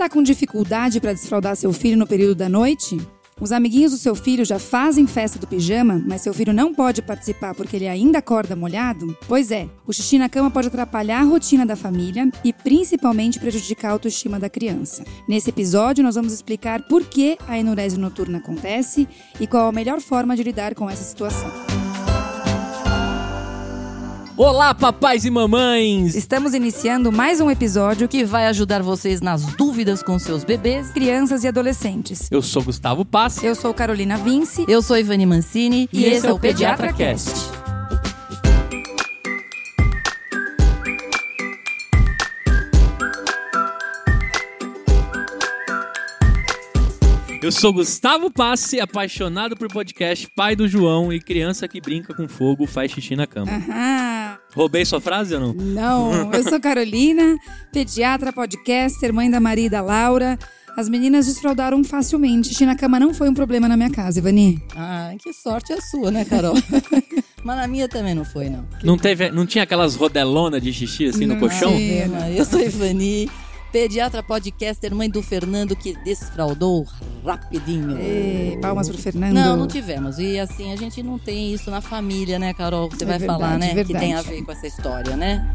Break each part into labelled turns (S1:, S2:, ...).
S1: está com dificuldade para desfraldar seu filho no período da noite? Os amiguinhos do seu filho já fazem festa do pijama, mas seu filho não pode participar porque ele ainda acorda molhado? Pois é, o xixi na cama pode atrapalhar a rotina da família e principalmente prejudicar a autoestima da criança. Nesse episódio, nós vamos explicar por que a enurese noturna acontece e qual a melhor forma de lidar com essa situação.
S2: Olá, papais e mamães!
S1: Estamos iniciando mais um episódio
S3: que vai ajudar vocês nas dúvidas com seus bebês,
S1: crianças e adolescentes.
S2: Eu sou Gustavo Pass.
S1: Eu sou Carolina Vince.
S3: Eu sou Ivani Mancini.
S2: E, e esse é o Pediatra, Pediatra Cast. Cast. Eu sou Gustavo Passe, apaixonado por podcast, pai do João e criança que brinca com fogo, faz xixi na cama.
S1: Aham.
S2: Roubei sua frase ou não?
S1: Não, eu sou Carolina, pediatra, podcaster, mãe da Maria e da Laura. As meninas desfraldaram facilmente. Xixi na cama não foi um problema na minha casa, Ivani.
S3: Ah, que sorte a sua, né, Carol? Mas na minha também não foi, não.
S2: Não, teve, não tinha aquelas rodelonas de xixi assim não, no colchão?
S3: Sim, eu sou Ivani pediatra podcaster, mãe do Fernando, que desfraldou rapidinho.
S1: E, palmas pro Fernando.
S3: Não, não tivemos. E assim, a gente não tem isso na família, né, Carol? Você é vai verdade, falar, né? Verdade. Que tem a ver com essa história, né?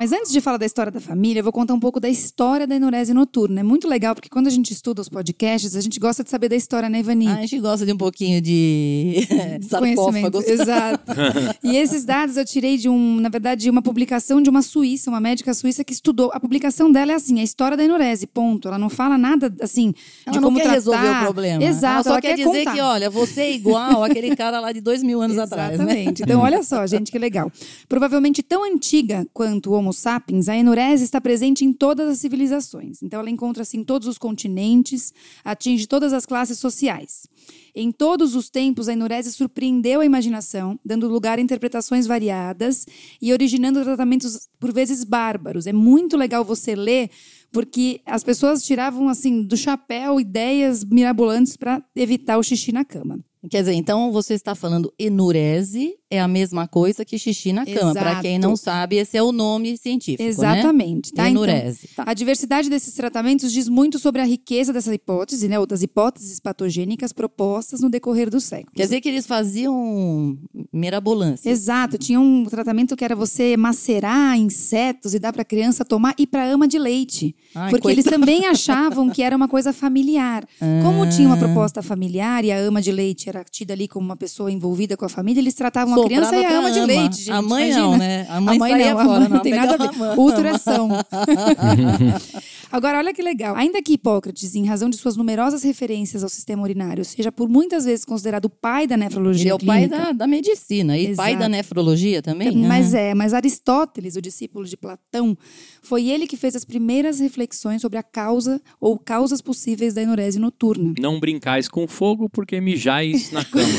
S1: Mas antes de falar da história da família, eu vou contar um pouco da história da enurese noturna. É muito legal, porque quando a gente estuda os podcasts, a gente gosta de saber da história, né, Ivani?
S3: Ah, a gente gosta de um pouquinho de sarcófagos.
S1: Exato. e esses dados eu tirei de um, na verdade, de uma publicação de uma suíça, uma médica suíça que estudou. A publicação dela é assim, a história da enurese, ponto. Ela não fala nada, assim,
S3: ela
S1: de
S3: não
S1: como
S3: quer
S1: tratar.
S3: resolver o problema.
S1: Exato.
S3: Ela só
S1: ela
S3: quer,
S1: quer
S3: dizer
S1: contar.
S3: que, olha, você é igual aquele cara lá de dois mil anos
S1: Exatamente.
S3: atrás, né?
S1: Exatamente. Então, olha só, gente, que legal. Provavelmente tão antiga quanto o Homo sapiens, a enurese está presente em todas as civilizações. Então, ela encontra-se em todos os continentes, atinge todas as classes sociais. Em todos os tempos, a enurese surpreendeu a imaginação, dando lugar a interpretações variadas e originando tratamentos, por vezes, bárbaros. É muito legal você ler, porque as pessoas tiravam, assim, do chapéu ideias mirabolantes para evitar o xixi na cama.
S3: Quer dizer, então você está falando enurese é a mesma coisa que xixi na cama. Para quem não sabe, esse é o nome científico.
S1: Exatamente.
S3: Né? Tá? Enurese.
S1: Então, tá. A diversidade desses tratamentos diz muito sobre a riqueza dessa hipótese, né? Ou das hipóteses patogênicas propostas no decorrer do século.
S3: Quer dizer que eles faziam mirabolância.
S1: Exato. Tinha um tratamento que era você macerar insetos e dar para a criança tomar e para ama de leite. Ai, porque eles também achavam que era uma coisa familiar. Ah. Como tinha uma proposta familiar e a ama de leite era tida ali como uma pessoa envolvida com a família, eles tratavam a criança e a ama, ama de leite, gente.
S3: A mãe
S1: imagina.
S3: não, né?
S1: A mãe, a mãe não, fora, a mãe não tem nada a ver. Ultração. Agora, olha que legal. Ainda que Hipócrates, em razão de suas numerosas referências ao sistema urinário, seja por muitas vezes considerado o pai da nefrologia
S3: Ele é o
S1: clínica,
S3: pai da, da medicina e Exato. pai da nefrologia também.
S1: Mas é, mas Aristóteles, o discípulo de Platão, foi ele que fez as primeiras reflexões sobre a causa ou causas possíveis da enurese noturna.
S2: Não brincais com fogo porque mijais na cama.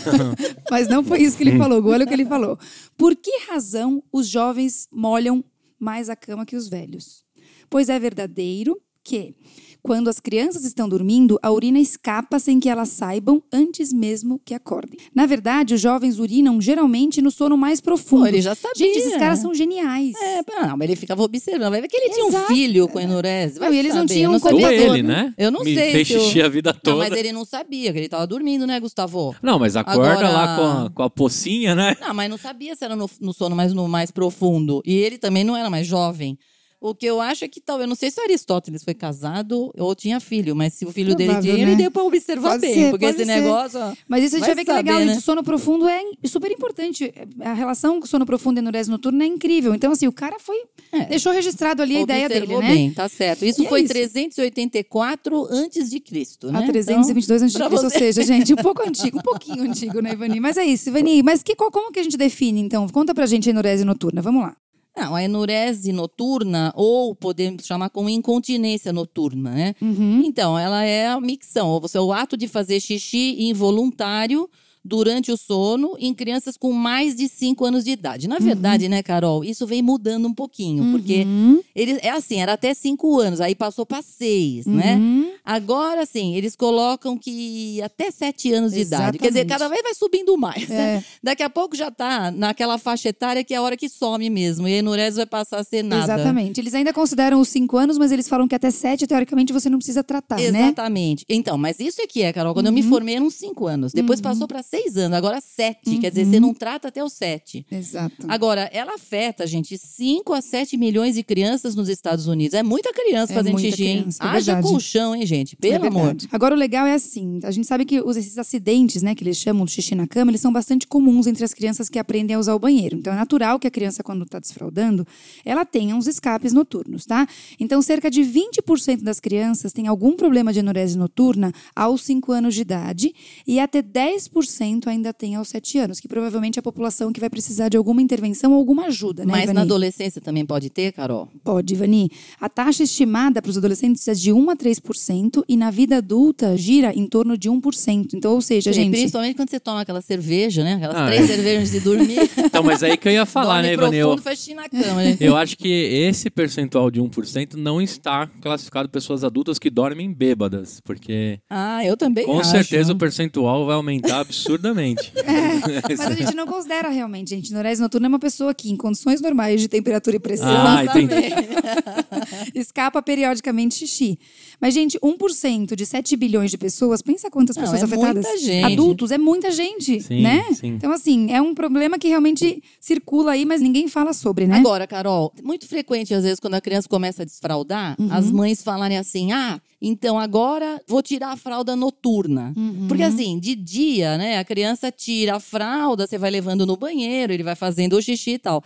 S1: Mas não foi isso que ele falou. Olha o que ele falou. Por que razão os jovens molham mais a cama que os velhos? Pois é verdadeiro que quando as crianças estão dormindo, a urina escapa sem que elas saibam antes mesmo que acordem. Na verdade, os jovens urinam geralmente no sono mais profundo. Pô,
S3: ele já sabia.
S1: Gente, esses caras são geniais.
S3: É, não, mas ele ficava observando. Vai ver que ele tinha Exato. um filho com enurese. Vai não,
S1: e eles não tinham
S2: um ele, né?
S3: Eu não
S2: Me
S3: sei.
S2: Fez xixi
S3: eu...
S2: a vida toda.
S3: Não, mas ele não sabia que ele tava dormindo, né, Gustavo?
S2: Não, mas acorda Agora... lá com a, com a pocinha, né?
S3: Não, mas não sabia se era no, no sono mais, no mais profundo. E ele também não era mais jovem. O que eu acho é que talvez, não sei se Aristóteles foi casado ou tinha filho, mas se o filho Provável, dele tinha, né? ele deu para observar
S1: pode
S3: bem,
S1: ser,
S3: porque esse
S1: ser.
S3: negócio.
S1: Mas isso a gente
S3: vai
S1: vê que é
S3: saber,
S1: legal,
S3: né?
S1: gente. Sono profundo é super importante. A relação sono profundo e enurese noturna é incrível. Então, assim, o cara foi. É. Deixou registrado ali a ideia dele, né?
S3: bem, tá certo. Isso
S1: E é
S3: foi
S1: isso.
S3: 384 antes de Cristo, né?
S1: A 322
S3: Então,
S1: antes de Cristo, ou seja, gente, um pouco antigo, um pouquinho antigo, né, Ivani? Mas é isso, Ivani. Mas que, como que a gente define, então? Conta pra gente a enurese noturna, vamos lá.
S3: Não, a enurese noturna, ou podemos chamar como incontinência noturna, né?
S1: Uhum.
S3: Então, ela é a micção, ou você, o ato de fazer xixi involuntário durante o sono em crianças com mais de 5 anos de idade. Na verdade, né, Carol, isso vem mudando um pouquinho, porque
S1: Uhum.
S3: ele é assim, era até 5 anos, aí passou para 6, né?
S1: Uhum.
S3: Agora sim, eles colocam que até 7 anos de idade. Quer dizer,
S1: Exatamente.
S3: cada vez vai subindo mais. né?
S1: É,
S3: Daqui a pouco já tá naquela faixa etária que é a hora que some mesmo. E a enurese vai passar a ser nada.
S1: exatamente. Eles ainda consideram os cinco anos, mas eles falam que até sete, teoricamente, você não precisa tratar, né?
S3: Exatamente. Então, mas isso é que é, Carol. Quando eu me
S1: Uhum.
S3: formei, eram cinco anos. Depois passou para seis anos, agora sete. Quer dizer,
S1: Uhum.
S3: você não trata até os sete.
S1: Exato.
S3: Agora, ela afeta, gente, 5 a 7 milhões de crianças nos Estados Unidos. É muita criança
S1: É
S3: fazendo
S1: muita
S3: xixi, hein?
S1: criança, é
S3: Haja colchão, hein, gente?
S1: É
S3: Pelo amor.
S1: verdade. Agora, o legal é assim: a gente sabe que os, esses acidentes, né, que eles chamam de xixi na cama, eles são bastante comuns entre as crianças que aprendem a usar o banheiro. Então, é natural que a criança, quando está desfraldando, ela tenha uns escapes noturnos, tá? Então, cerca de 20% das crianças têm algum problema de enurese noturna aos 5 anos de idade e até 10% ainda tem aos 7 anos, que provavelmente é a população que vai precisar de alguma intervenção ou alguma ajuda, né,
S3: Mas
S1: Ivani?
S3: na adolescência também pode ter, Carol?
S1: Pode, Ivani. A taxa estimada para os adolescentes é de 1 a 3% e na vida adulta gira em torno de 1%. Então, ou seja,
S3: Sim,
S1: gente.
S3: Principalmente quando você toma aquela cerveja, né? Aquelas
S2: Ah,
S3: três
S2: é.
S3: cervejas antes de dormir.
S2: Então, mas aí que eu ia falar,
S3: Dorme
S2: né, Ivani? Eu,
S3: xixi na cama, né?
S2: eu acho que esse percentual de 1% não está classificado pessoas adultas que dormem bêbadas, porque
S3: Ah, eu também
S2: com
S3: acho.
S2: certeza o percentual vai aumentar absurdamente.
S1: Mas a gente não considera realmente, gente. Neurese noturna é uma pessoa que, em condições normais de temperatura e pressão,
S2: Ah,
S1: escapa periodicamente xixi. Mas, gente, 1% de 7 bilhões de pessoas, pensa quantas
S3: Não,
S1: pessoas
S3: é
S1: afetadas.
S3: muita gente.
S1: Adultos, é muita gente,
S2: Sim,
S1: né?
S2: sim.
S1: Então, assim, é um problema que realmente circula aí, mas ninguém fala sobre, né?
S3: Agora, Carol, muito frequente, às vezes, quando a criança começa a desfraldar,
S1: Uhum.
S3: as mães falarem assim: ah, então agora vou tirar a fralda noturna.
S1: Uhum.
S3: Porque, assim, de dia, né, a criança tira a fralda, você vai levando no banheiro, ele vai fazendo o xixi e tal.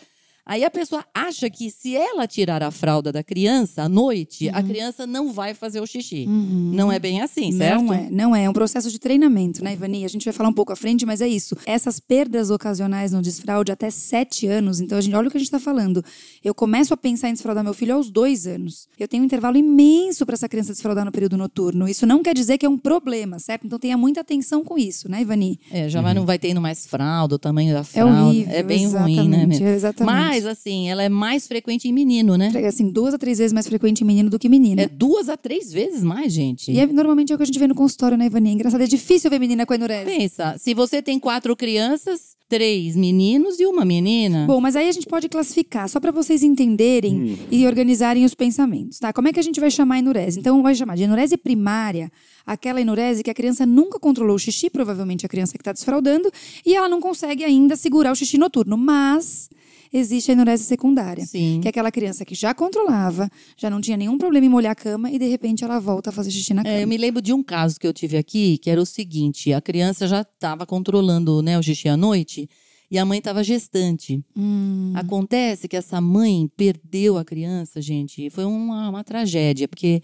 S3: Aí a pessoa acha que se ela tirar a fralda da criança à noite, a criança não vai fazer o xixi. Não é bem assim, certo?
S1: Uhum. Não é, não é. É um processo de treinamento, né, Ivani? A gente vai falar um pouco à frente, mas é isso. Essas perdas ocasionais no desfraude até sete anos, então a gente, olha o que a gente está falando. Eu começo a pensar em desfraudar meu filho aos dois anos. Eu tenho um intervalo imenso para essa criança desfraudar no período noturno. Isso não quer dizer que é um problema, certo? Então tenha muita atenção com isso, né, Ivani?
S3: É, já vai- não vai tendo mais fralda, o tamanho da
S1: É
S3: fralda.
S1: horrível.
S3: É bem ruim, né? meu?
S1: Exatamente.
S3: Mas, assim, ela é mais frequente em menino, né?
S1: Assim, duas a três vezes mais frequente em menino do que menina.
S3: É duas a três vezes mais, gente.
S1: E é, normalmente é o que a gente vê no consultório, né, Ivani? Engraçado, é difícil ver menina com enurese.
S3: Pensa, se você tem quatro crianças, três meninos e uma menina.
S1: Bom, mas aí a gente pode classificar, só para vocês entenderem e organizarem os pensamentos, tá? Como é que a gente vai chamar a enurese? Então, vai chamar de enurese primária, aquela enurese que a criança nunca controlou o xixi, provavelmente a criança que está desfraudando, e ela não consegue ainda segurar o xixi noturno, mas existe a enurese secundária.
S3: Sim.
S1: Que é aquela criança que já controlava, já não tinha nenhum problema em molhar a cama e de repente ela volta a fazer xixi na cama.
S3: É, eu me lembro de um caso que eu tive aqui, que era o seguinte: a criança já estava controlando né, o xixi à noite e a mãe estava gestante.
S1: Hum,
S3: Acontece que essa mãe perdeu a criança, gente. Foi uma, uma tragédia, porque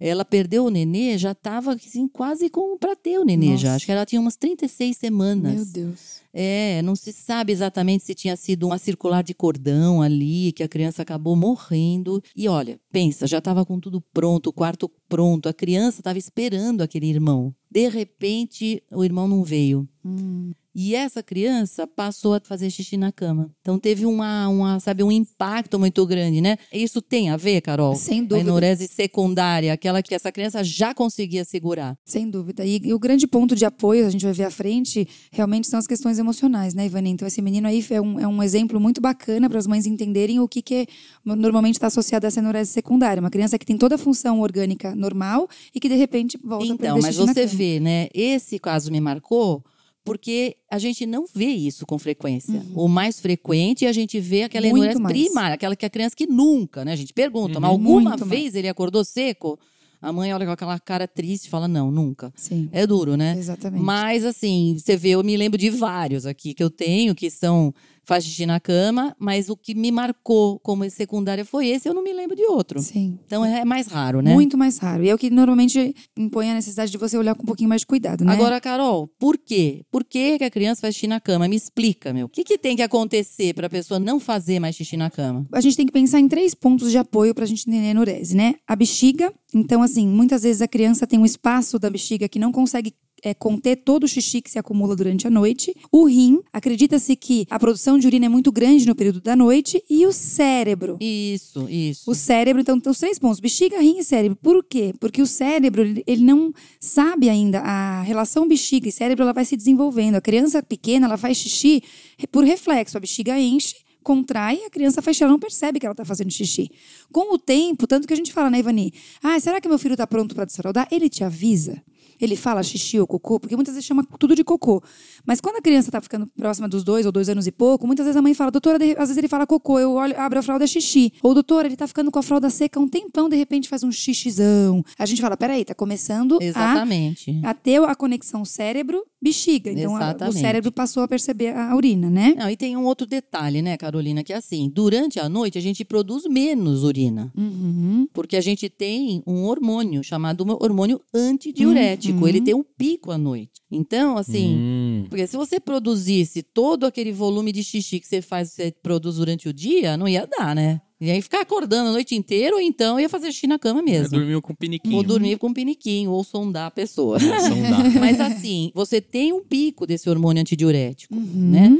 S3: ela perdeu o nenê, já estava assim, quase como para ter o nenê já.
S1: Nossa.
S3: Acho que ela tinha umas 36 semanas.
S1: meu Deus.
S3: É, não se sabe exatamente se tinha sido uma circular de cordão ali, que a criança acabou morrendo. E olha, pensa, já estava com tudo pronto, o quarto pronto, a criança estava esperando aquele irmão. De repente, o irmão não veio.
S1: Hum.
S3: E essa criança passou a fazer xixi na cama. Então teve uma, uma, sabe, um impacto muito grande, né? Isso tem a ver, Carol?
S1: Sem
S3: A
S1: dúvida.
S3: enurese secundária, aquela que essa criança já conseguia segurar.
S1: Sem dúvida. E, e o grande ponto de apoio, a gente vai ver à frente, realmente são as questões emocionais, né, Ivani? Então, esse menino aí é um, é um exemplo muito bacana para as mães entenderem o que, que é- normalmente está associado a essa enurese secundária. Uma criança que tem toda a função orgânica normal e que, de repente, volta a
S3: Então, mas você vê, né? Esse caso me marcou porque a gente não vê isso com frequência. O mais frequente a gente vê aquela
S1: Uhum.
S3: Enurese
S1: mais.
S3: primária, aquela que a criança que nunca, né? A gente pergunta,
S2: Uhum.
S3: mas alguma
S1: Muito
S3: vez ele acordou seco? A mãe olha com aquela cara triste e fala: não, nunca.
S1: Sim,
S3: É duro, né?
S1: exatamente.
S3: Mas, assim, você vê, eu me lembro de vários aqui que eu tenho, que são faz xixi na cama, mas o que me marcou como secundária foi esse, eu não me lembro de outro.
S1: Sim.
S3: Então é mais raro, né?
S1: Muito mais raro. E é o que normalmente impõe a necessidade de você olhar com um pouquinho mais de cuidado, né?
S3: Agora, Carol, por quê? Por que, que a criança faz xixi na cama? Me explica, meu. O que, que tem que acontecer para a pessoa não fazer mais xixi na cama?
S1: a gente tem que pensar em três pontos de apoio para a gente entender a enurese, né? A bexiga. Então, assim, muitas vezes a criança tem um espaço da bexiga que não consegue é, conter todo o xixi que se acumula durante a noite. O rim, acredita-se que a produção de urina é muito grande no período da noite. E o cérebro.
S3: Isso, isso.
S1: O cérebro, então, tem os três pontos: bexiga, rim e cérebro. Por quê? Porque o cérebro, ele- ele não sabe ainda. A relação bexiga e cérebro, ela vai se desenvolvendo. A criança pequena, ela faz xixi por reflexo. A bexiga enche, contrai, a criança faz xixi, ela não percebe que ela está fazendo xixi. Com o tempo, tanto que a gente fala, né, Ivani? Ah, será que meu filho está pronto para desfraldar? Ele te avisa. Ele fala xixi ou cocô, porque muitas vezes chama tudo de cocô. Mas quando a criança está ficando próxima dos dois ou dois anos e pouco, muitas vezes a mãe fala, doutora, às vezes ele fala cocô, eu olho, abro a fralda é xixi. Ou doutora, ele está ficando com a fralda seca um tempão, de repente faz um xixizão. A gente fala, peraí, tá começando a
S3: Exatamente.
S1: a ter a conexão cérebro-bexiga. Então, a- o cérebro passou a perceber a urina, né?
S3: Não, e tem um outro detalhe, né, Carolina, que é assim, durante a noite a gente produz menos urina.
S1: Uhum.
S3: Porque a gente tem um hormônio chamado hormônio antidiurético.
S1: Uhum.
S3: Ele tem um pico à noite. Então, assim,
S2: Hum.
S3: porque se você produzisse todo aquele volume de xixi que você faz, você produz durante o dia, não ia dar, né? E aí ficar acordando a noite inteira, ou então ia fazer xixi na cama mesmo.
S2: Dormiu com piniquinho.
S3: Ou dormir com piniquinho, ou sondar a pessoa.
S2: É, dá.
S3: Mas assim, você tem um pico desse hormônio antidiurético,
S1: Uhum.
S3: né?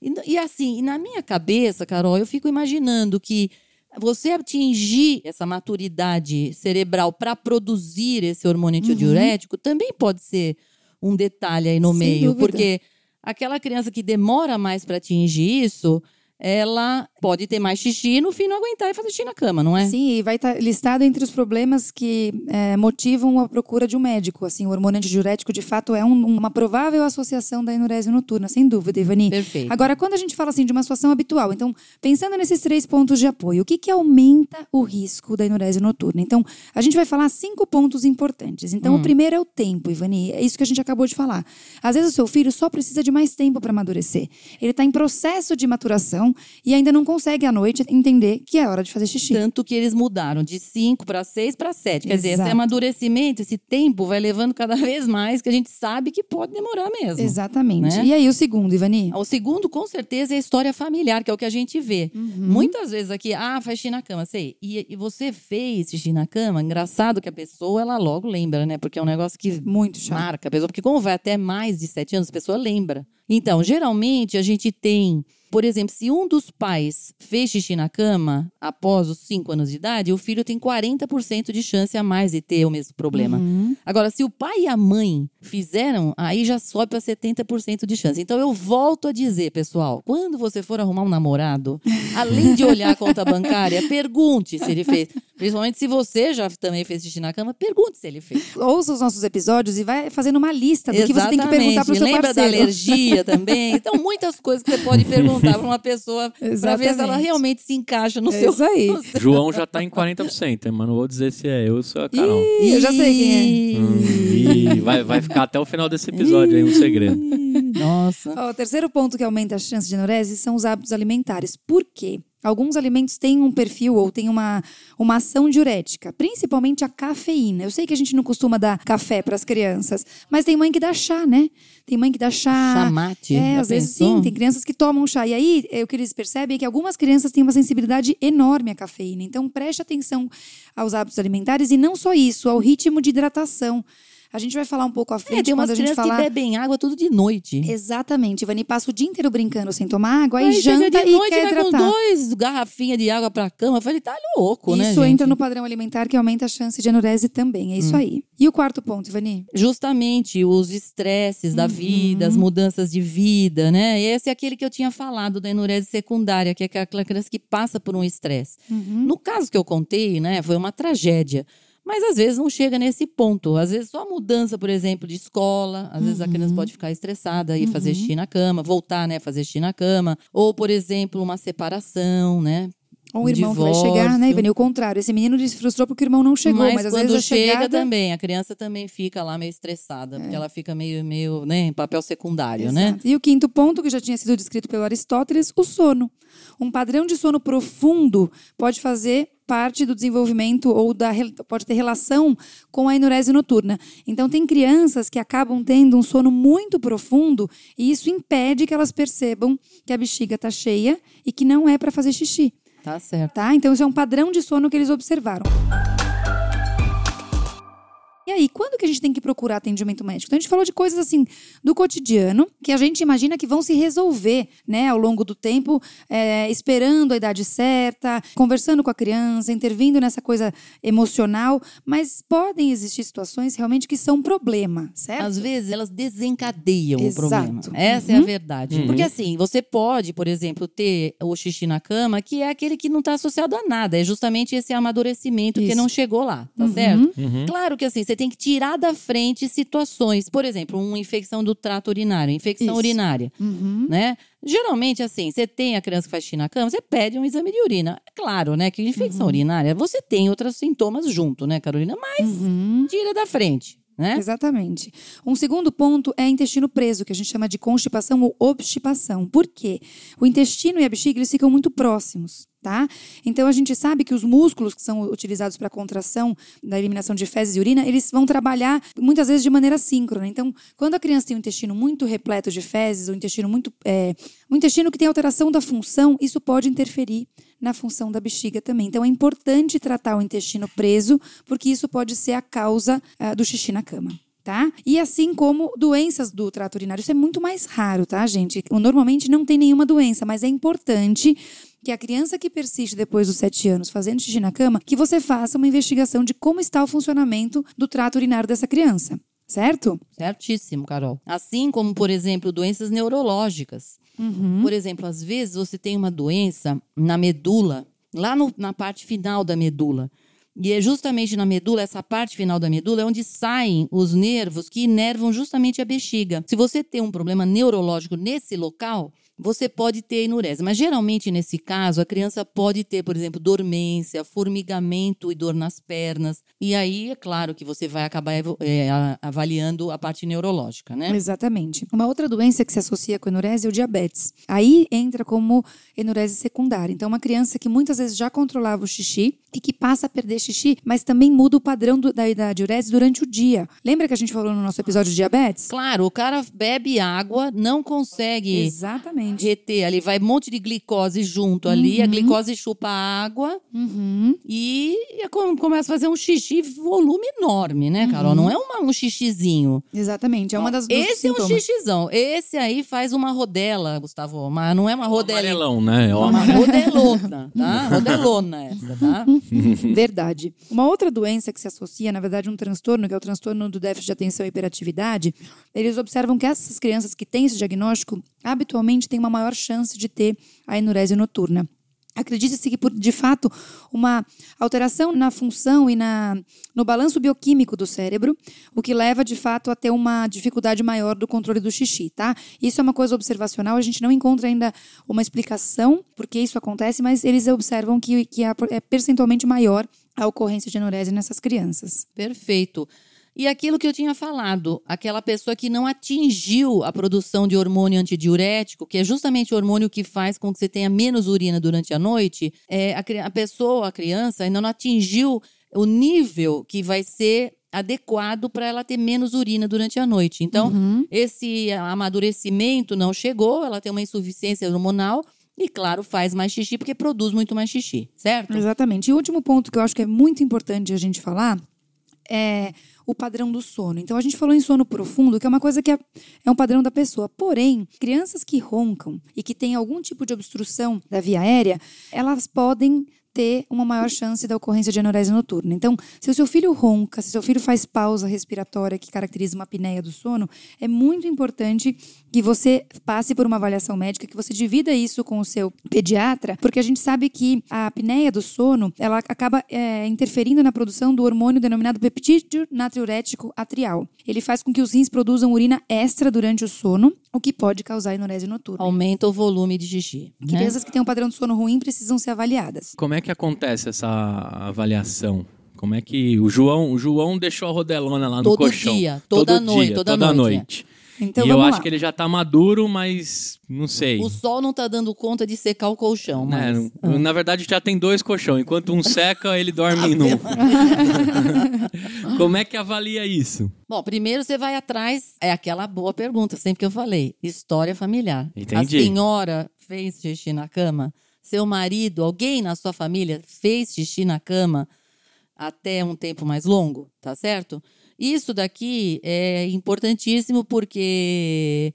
S3: E, e assim, na minha cabeça, Carol, eu fico imaginando que você atingir essa maturidade cerebral para produzir esse hormônio antidiurético também pode ser um detalhe aí no
S1: Uhum. Sem
S3: meio,
S1: dúvida.
S3: porque aquela criança que demora mais para atingir isso, ela pode ter mais xixi e no fim não aguentar e fazer xixi na cama, não é?
S1: Sim, e vai estar listado entre os problemas que é, motivam a procura de um médico. Assim, o hormônio antidiurético, de fato, é um- uma provável associação da enurese noturna, sem dúvida, Ivani.
S3: Perfeito.
S1: Agora, quando a gente fala assim de uma situação habitual, então, pensando nesses três pontos de apoio, o que, que aumenta o risco da enurese noturna? Então, a gente vai falar cinco pontos importantes. Então, o primeiro é o tempo, Ivani. É isso que a gente acabou de falar. Às vezes o seu filho só precisa de mais tempo para amadurecer. Ele está em processo de maturação e ainda não consegue à noite entender que é hora de fazer xixi.
S3: Tanto que eles mudaram de 5 para 6 para 7. Quer dizer, esse amadurecimento, esse tempo vai levando cada vez mais, que a gente sabe que pode demorar mesmo.
S1: Exatamente.
S3: Né?
S1: E aí, o segundo, Ivani?
S3: O segundo, com certeza, é a história familiar, que é o que a gente vê.
S1: Uhum.
S3: Muitas vezes aqui, ah, faz xixi na cama, sei. E, e você fez xixi na cama, engraçado que a pessoa, ela logo lembra, né? Porque é um negócio que
S1: Muito chato.
S3: marca a pessoa. Porque como vai até mais de sete anos, a pessoa lembra. Então, geralmente, a gente tem... Por exemplo, se um dos pais fez xixi na cama após os 5 anos de idade, o filho tem 40% de chance a mais de ter o mesmo problema.
S1: Uhum.
S3: Agora, se o pai e a mãe fizeram, aí já sobe para 70% de chance. Então, eu volto a dizer, pessoal, quando você for arrumar um namorado, além de olhar a conta bancária, pergunte se ele fez. Principalmente se você já também fez xixi na cama, pergunte se ele fez.
S1: Ouça os nossos episódios e vai fazendo uma lista do que você tem que perguntar para o seu
S3: Lembra
S1: parceiro.
S3: da alergia também? Então, muitas coisas que você pode perguntar para uma pessoa para ver se ela realmente se encaixa no
S1: É
S3: seu.
S1: isso aí.
S3: no seu-
S2: João já tá em 40%, mas não vou dizer se é eu ou se é a Carol.
S1: Ih, eu já sei quem é.
S3: Ih.
S2: Hum, e vai, vai ficar até o final desse episódio aí um segredo.
S3: Nossa.
S1: Ó, o terceiro ponto que aumenta a chance de enurese são os hábitos alimentares. Por quê? Alguns alimentos têm um perfil ou têm uma, uma ação diurética, principalmente a cafeína. Eu sei que a gente não costuma dar café para as crianças, mas tem mãe que dá chá, né? Tem mãe que dá chá.
S3: Chamate.
S1: É, às vezes sim, tem crianças que tomam chá. E aí, é, o que eles percebem é que algumas crianças têm uma sensibilidade enorme à cafeína. Então, preste atenção aos hábitos alimentares e não só isso, ao ritmo de hidratação. A gente vai falar um pouco à frente
S3: É, tem umas
S1: quando a gente
S3: crianças
S1: falar.
S3: que bebem água tudo de noite.
S1: Exatamente. Ivani passa o dia inteiro brincando sem tomar água, aí,
S3: Aí
S1: janta
S3: de
S1: e
S3: noite
S1: quer
S3: vai com
S1: hidratar.
S3: dois garrafinhas de água pra cama. Eu falei, tá louco, né,
S1: Isso entra no padrão alimentar que aumenta a chance de enurese também. É
S3: Hum.
S1: isso aí. E o quarto ponto, Ivani?
S3: Justamente os estresses da vida,
S1: Uhum.
S3: as mudanças de vida, né? Esse é aquele que eu tinha falado da enurese secundária, que é aquela criança que passa por um estresse.
S1: Uhum.
S3: No caso que eu contei, né, foi uma tragédia. Mas às vezes não chega nesse ponto. Às vezes só a mudança, por exemplo, de escola. Às vezes a criança pode ficar estressada e fazer xixi na cama, voltar, né, fazer xixi na cama. Ou, por exemplo, uma separação, né?
S1: Ou
S3: Um
S1: o irmão vai chegar, né. Ivani? O contrário. Esse menino se frustrou porque o irmão não chegou, mas,
S3: mas,
S1: às
S3: quando
S1: vezes
S3: chega
S1: chegada...
S3: também, a criança também fica lá meio estressada,
S1: É.
S3: porque ela fica meio, meio, né, em papel secundário, né?
S1: Exato. E o quinto ponto, que já tinha sido descrito pelo Aristóteles, o sono. Um padrão de sono profundo pode fazer parte do desenvolvimento ou da, pode ter relação com a enurese noturna. Então, tem crianças que acabam tendo um sono muito profundo e isso impede que elas percebam que a bexiga está cheia e que não é para fazer xixi.
S3: Tá certo.
S1: Tá? Então, isso é um padrão de sono que eles observaram. E aí, quando que a gente tem que procurar atendimento médico? Então, a gente falou de coisas assim do cotidiano que a gente imagina que vão se resolver, né, ao longo do tempo, é, esperando a idade certa, conversando com a criança, intervindo nessa coisa emocional, mas podem existir situações realmente que são problema, certo?
S3: Às vezes elas desencadeiam
S1: Exato.
S3: o problema. Essa é
S1: Uhum.
S3: a verdade.
S2: Uhum.
S3: Porque assim, você pode, por exemplo, ter o xixi na cama, que é aquele que não está associado a nada. É justamente esse amadurecimento que
S1: Isso.
S3: não chegou lá, tá
S1: Uhum.
S3: certo?
S2: Uhum.
S3: Claro que assim, você tem que tirar da frente situações. Por exemplo, uma infecção do trato urinário, infecção
S1: Isso.
S3: urinária,
S1: Uhum.
S3: né? Geralmente, assim, você tem a criança que faz xixi na cama, você pede um exame de urina. É claro, né, que infecção urinária, você tem outros sintomas junto, né, Carolina? Mas
S1: Uhum.
S3: tira da frente, né?
S1: Exatamente. Um segundo ponto é intestino preso, que a gente chama de constipação ou obstipação. Por quê? O intestino e a bexiga eles ficam muito próximos. Tá? Então a gente sabe que os músculos que são utilizados para a contração da eliminação de fezes e urina, eles vão trabalhar muitas vezes de maneira síncrona. Então, quando a criança tem um intestino muito repleto de fezes, um intestino muito, é, um intestino que tem alteração da função, isso pode interferir na função da bexiga também. Então é importante tratar o intestino preso, porque isso pode ser a causa ah, do xixi na cama. Tá? E assim como doenças do trato urinário, isso é muito mais raro, tá, gente? Normalmente não tem nenhuma doença, mas é importante que a criança que persiste depois dos sete anos fazendo xixi na cama, que você faça uma investigação de como está o funcionamento do trato urinário dessa criança, certo?
S3: Certíssimo, Carol. Assim como, por exemplo, doenças neurológicas.
S1: Uhum.
S3: Por exemplo, às vezes você tem uma doença na medula, lá no- na parte final da medula. E é justamente na medula, essa parte final da medula, é onde saem os nervos que inervam justamente a bexiga. Se você tem um problema neurológico nesse local, você pode ter enurese. Mas geralmente, nesse caso, a criança pode ter, por exemplo, dormência, formigamento e dor nas pernas. E aí, é claro que você vai acabar é, avaliando a parte neurológica, né?
S1: Exatamente. Uma outra doença que se associa com enurese é o diabetes. Aí entra como enurese secundária. Então, uma criança que muitas vezes já controlava o xixi e que passa a perder xixi, mas também muda o padrão do- da, da diurese durante o dia. Lembra que a gente falou no nosso episódio de diabetes?
S3: Claro, o cara bebe água, não consegue
S1: Exatamente.
S3: Reter ali, vai um monte de glicose junto ali, a glicose chupa a água
S1: Uhum.
S3: e e com- começa a fazer um xixi volume enorme, né, Carol? Não é uma- um xixizinho.
S1: Exatamente. É uma das dos
S3: Esse é um
S1: sintomas.
S3: xixizão. Esse aí faz uma rodela, Gustavo, mas não é uma rodela.
S2: Amarelão, né?
S3: É uma rodelona, tá? Rodelona essa, tá?
S1: Verdade. Uma outra doença que se associa, na verdade, um transtorno, que é o transtorno do déficit de atenção e hiperatividade, eles observam que essas crianças que têm esse diagnóstico habitualmente têm uma maior chance de ter a enurese noturna. Acredita-se que, por, de fato, uma alteração na função e na, no balanço bioquímico do cérebro, o que leva, de fato, a ter uma dificuldade maior do controle do xixi, tá? Isso é uma coisa observacional, a gente não encontra ainda uma explicação por que isso acontece, mas eles observam que, que é é percentualmente maior a ocorrência de enurese nessas crianças.
S3: Perfeito. E aquilo que eu tinha falado, aquela pessoa que não atingiu a produção de hormônio antidiurético, que é justamente o hormônio que faz com que você tenha menos urina durante a noite, é, a, a pessoa, a criança, ainda não atingiu o nível que vai ser adequado para ela ter menos urina durante a noite. Então,
S1: Uhum.
S3: esse amadurecimento não chegou, ela tem uma insuficiência hormonal e, claro, faz mais xixi porque produz muito mais xixi, certo?
S1: Exatamente. E o último ponto que eu acho que é muito importante a gente falar é o padrão do sono. Então, a gente falou em sono profundo, que é uma coisa que é, é um padrão da pessoa. Porém, crianças que roncam e que têm algum tipo de obstrução da via aérea, elas podem ter uma maior chance da ocorrência de enurese noturna. Então, se o seu filho ronca, se o seu filho faz pausa respiratória que caracteriza uma apneia do sono, é muito importante que você passe por uma avaliação médica, que você divida isso com o seu pediatra, porque a gente sabe que a apneia do sono, ela acaba é, interferindo na produção do hormônio denominado peptídeo natriurético atrial. Ele faz com que os rins produzam urina extra durante o sono, o que pode causar enurese noturna.
S3: Aumenta o volume de xixi. né?
S1: Crianças que têm um padrão de sono ruim precisam ser avaliadas.
S2: Como é que acontece essa avaliação? Como é que o João, o João deixou a rodelona lá no
S3: Todo
S2: colchão?
S3: dia, toda
S2: todo
S3: noite,
S2: dia,
S3: toda
S2: toda
S3: noite,
S2: noite.
S1: Então
S2: e eu
S1: vamos
S2: acho
S1: lá.
S2: que ele já tá maduro, mas não sei.
S3: O sol não tá dando conta de secar o colchão,
S2: Né,
S3: mas...
S2: Na verdade, já tem dois colchões. Enquanto um seca, ele dorme em um. Como é que avalia isso?
S3: Bom, primeiro você vai atrás, é aquela boa pergunta, sempre que eu falei, história familiar.
S2: Entendi.
S3: A senhora fez xixi na cama? Seu marido, alguém na sua família fez xixi na cama? até um tempo mais longo, tá certo? Isso daqui é importantíssimo porque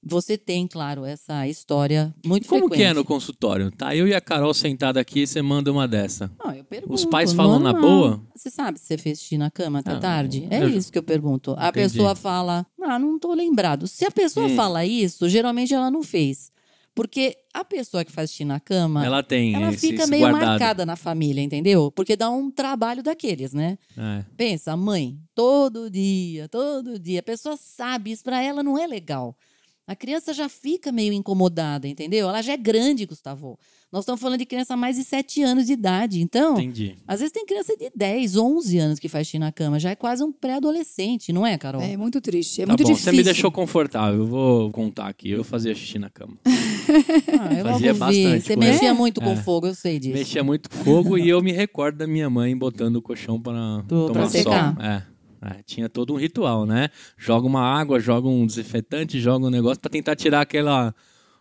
S3: você tem, claro, essa história muito
S2: Como
S3: frequente.
S2: que é no consultório? Tá eu e a Carol sentada aqui, você manda uma dessa.
S3: Eu pergunto,
S2: Os pais falam na
S3: normal.
S2: boa?
S3: Você sabe se você fez xixi na cama até
S2: Ah,
S3: tarde? É
S2: eu-
S3: isso que eu pergunto. A
S2: Entendi.
S3: pessoa fala, ah, não tô lembrado. Se a pessoa fala isso, geralmente ela não fez. Porque a pessoa que faz xixi na cama, ela,
S2: Ela tem esse,
S3: fica
S2: esse
S3: meio
S2: guardado.
S3: marcada na família, entendeu? Porque dá um trabalho daqueles, né?
S2: É.
S3: Pensa, mãe, todo dia, todo dia. A pessoa sabe, isso pra ela não é legal. A criança já fica meio incomodada, entendeu? Ela já é grande, Gustavo. Nós estamos falando de criança mais de 7 anos de idade. Então,
S2: Entendi.
S3: às vezes tem criança de 10, 11 anos que faz xixi na cama. Já é quase um pré-adolescente, não é, Carol?
S1: É muito triste, é
S2: tá
S1: muito
S2: bom,
S1: difícil.
S2: você me deixou confortável. Eu vou contar aqui. Eu fazia xixi na cama.
S3: Ah, eu
S2: Fazia bastante
S3: Você
S2: com
S3: mexia
S2: ela.
S3: muito com
S2: É.
S3: fogo, eu sei disso.
S2: Mexia muito com fogo e eu me recordo da minha mãe botando o colchão para
S3: Pra
S2: tomar sol.
S3: secar.
S2: É. É, tinha todo um ritual, né? Joga uma água, joga um desinfetante, joga um negócio pra tentar tirar aquela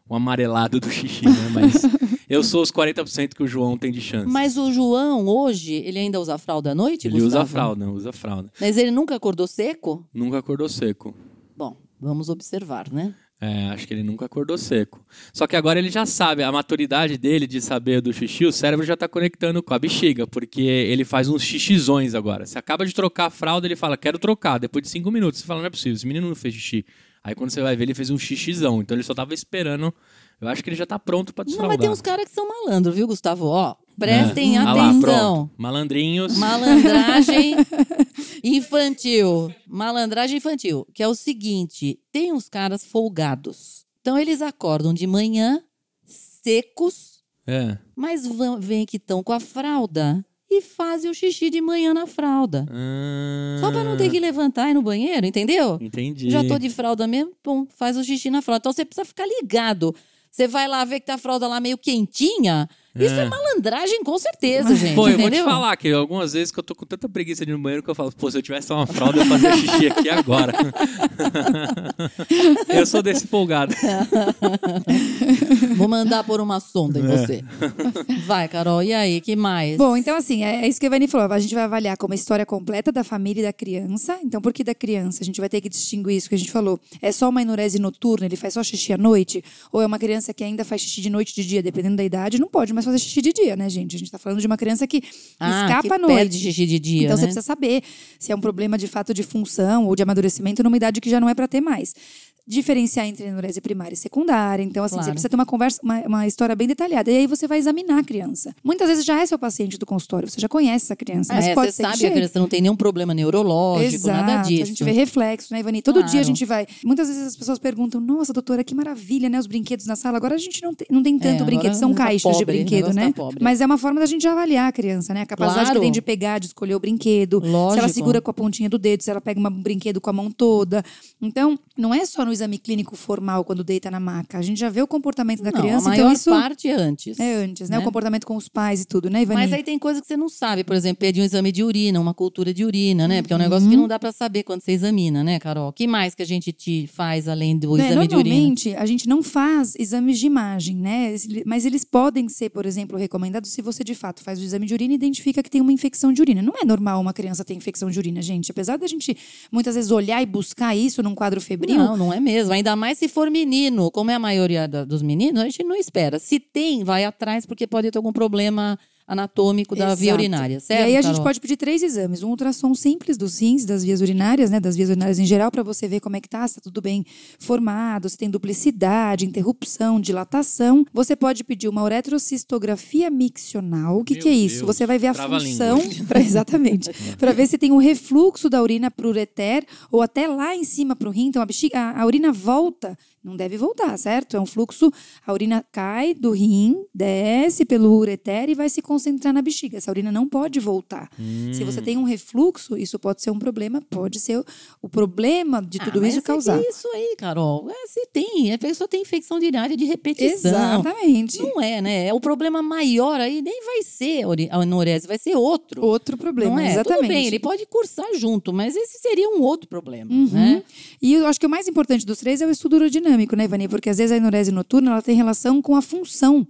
S2: um amarelado do xixi, né? Mas eu sou os 40% que o João tem de chance.
S3: Mas o João, hoje, ele ainda usa fralda à noite,
S2: ele usa
S3: Gustavo?
S2: fralda, usa fralda.
S3: Mas ele nunca acordou seco?
S2: Nunca acordou seco.
S3: Bom, vamos observar, né?
S2: É, acho que ele nunca acordou seco. Só que agora ele já sabe, a maturidade dele de saber do xixi, o cérebro já tá conectando com a bexiga, porque ele faz uns xixizões agora. Você acaba de trocar a fralda, ele fala, quero trocar. Depois de cinco minutos, você fala, não é possível, esse menino não fez xixi. Aí quando você vai ver, ele fez um xixizão. Então ele só tava esperando. Eu acho que ele já tá pronto pra
S3: Não,
S2: desfraldar.
S3: mas tem uns caras que são malandros, viu, Gustavo? Ó, prestem
S2: É. Ah lá,
S3: atenção.
S2: pronto. Malandrinhos.
S3: Malandragem infantil. Malandragem infantil. Que é o seguinte: tem uns caras folgados. Então eles acordam de manhã, secos,
S2: É.
S3: mas vão, vêm que estão com a fralda e fazem o xixi de manhã na fralda.
S2: Ah,
S3: Só pra não ter que levantar e ir no banheiro, entendeu?
S2: Entendi.
S3: Já tô de fralda mesmo, pum, faz o xixi na fralda. Então você precisa ficar ligado. Você vai lá ver que tá a fralda lá meio quentinha. Isso é,
S2: É.
S3: malandragem, com certeza, gente.
S2: Pô, eu vou te falar que algumas vezes que eu tô com tanta preguiça de ir no banheiro que eu falo, pô, se eu tivesse uma fralda, eu fazia xixi aqui agora. eu sou desse folgado.
S3: Vou mandar por uma sonda em
S2: É.
S3: você. Vai, Carol, e aí, que mais?
S1: Bom, então assim, é, é isso que a Ivani falou. A gente vai avaliar como a história completa da família e da criança. Então, por que da criança? A gente vai ter que distinguir isso que a gente falou. É só uma enurese noturna, ele faz só xixi à noite? Ou é uma criança que ainda faz xixi de noite e de dia? Dependendo da idade, não pode mais fazer xixi de dia, né, gente? A gente tá falando de uma criança que
S3: ah,
S1: escapa
S3: que
S1: à noite.
S3: perde xixi de dia,
S1: Então
S3: né?
S1: você precisa saber se é um problema de fato de função ou de amadurecimento numa idade que já não é para ter mais. Diferenciar entre enurese primária e secundária. Então, assim,
S3: Claro.
S1: você precisa ter uma conversa, uma, uma história bem detalhada. E aí você vai examinar a criança. Muitas vezes já é seu paciente do consultório, você já conhece essa criança, mas
S3: É,
S1: pode
S3: você sabe
S1: que
S3: a criança não tem nenhum problema neurológico,
S1: Exato,
S3: nada disso.
S1: A gente vê reflexo, né, Ivani? Todo
S3: Claro.
S1: dia a gente vai. Muitas vezes as pessoas perguntam: Nossa, doutora, que maravilha, né? Os brinquedos na sala. Agora a gente não tem, não tem tanto
S3: agora
S1: brinquedo, são
S3: tá
S1: caixas de
S3: pobre, o
S1: brinquedo, né?
S3: tá.
S1: Mas é uma forma da gente avaliar a criança, né? A capacidade
S3: Claro.
S1: que tem de pegar, de escolher o brinquedo. Se ela
S3: Lógico.
S1: segura com a pontinha do dedo, se ela pega um brinquedo com a mão toda. Então, não é só no exame clínico formal quando deita na maca. A gente já vê o comportamento da
S3: Não,
S1: criança,
S3: a maior
S1: então isso
S3: parte é antes.
S1: é antes, né?
S3: né?
S1: O comportamento com os pais e tudo, né, Ivani?
S3: Mas aí tem coisa que você não sabe. Por exemplo, pedir um exame de urina, uma cultura de urina, né? Porque é um negócio que
S1: Uhum.
S3: não dá pra saber quando você examina, né, Carol? O que mais que a gente te faz além do
S1: Né,
S3: exame de urina?
S1: normalmente, a gente não faz exames de imagem, né? Mas eles podem ser, por exemplo, recomendados se você de fato faz o exame de urina e identifica que tem uma infecção de urina. Não é normal uma criança ter infecção de urina, gente. Apesar da gente muitas vezes olhar e buscar isso num quadro febril,
S3: Não, não é mesmo. Ainda mais se for menino. Como é a maioria da- dos meninos, a gente não espera. Se tem, vai atrás, porque pode ter algum problema anatômico da via
S1: Exato.
S3: urinária, certo?
S1: E aí a gente
S3: Carol?
S1: pode pedir três exames. Um ultrassom simples dos rins, das vias urinárias, né? Das vias urinárias em geral, para você ver como é que tá, se tá tudo bem formado, se tem duplicidade, interrupção, dilatação. Você pode pedir uma uretrocistografia miccional. O que,
S2: Meu
S1: que é isso?
S2: Deus,
S1: Você vai ver a
S2: trava-língua.
S1: função. pra- exatamente. para ver se tem um refluxo da urina para o ureter ou até lá em cima para o rim. Então a, bexiga, a, a urina volta. Não deve voltar, certo? É um fluxo. A urina cai do rim, desce pelo ureter e vai se concentrar na bexiga. Essa urina não pode voltar. Se
S2: Hum.
S1: você tem um refluxo, isso pode ser um problema, pode ser o, o problema de
S3: Ah,
S1: tudo
S3: mas
S1: isso
S3: se
S1: causar.
S3: tem isso aí, Carol. É, se tem. A pessoa tem infecção urinária de repetição.
S1: Exatamente.
S3: Não é, né? O problema maior aí nem vai ser a anorese, vai ser outro.
S1: Outro problema,
S3: não é?
S1: exatamente.
S3: Tudo bem, ele pode cursar junto, mas esse seria um outro problema,
S1: Uhum.
S3: né?
S1: E eu acho que o mais importante dos três é o estudo urodinâmico, né, Ivani? Porque às vezes a enurese noturna ela tem relação com a função.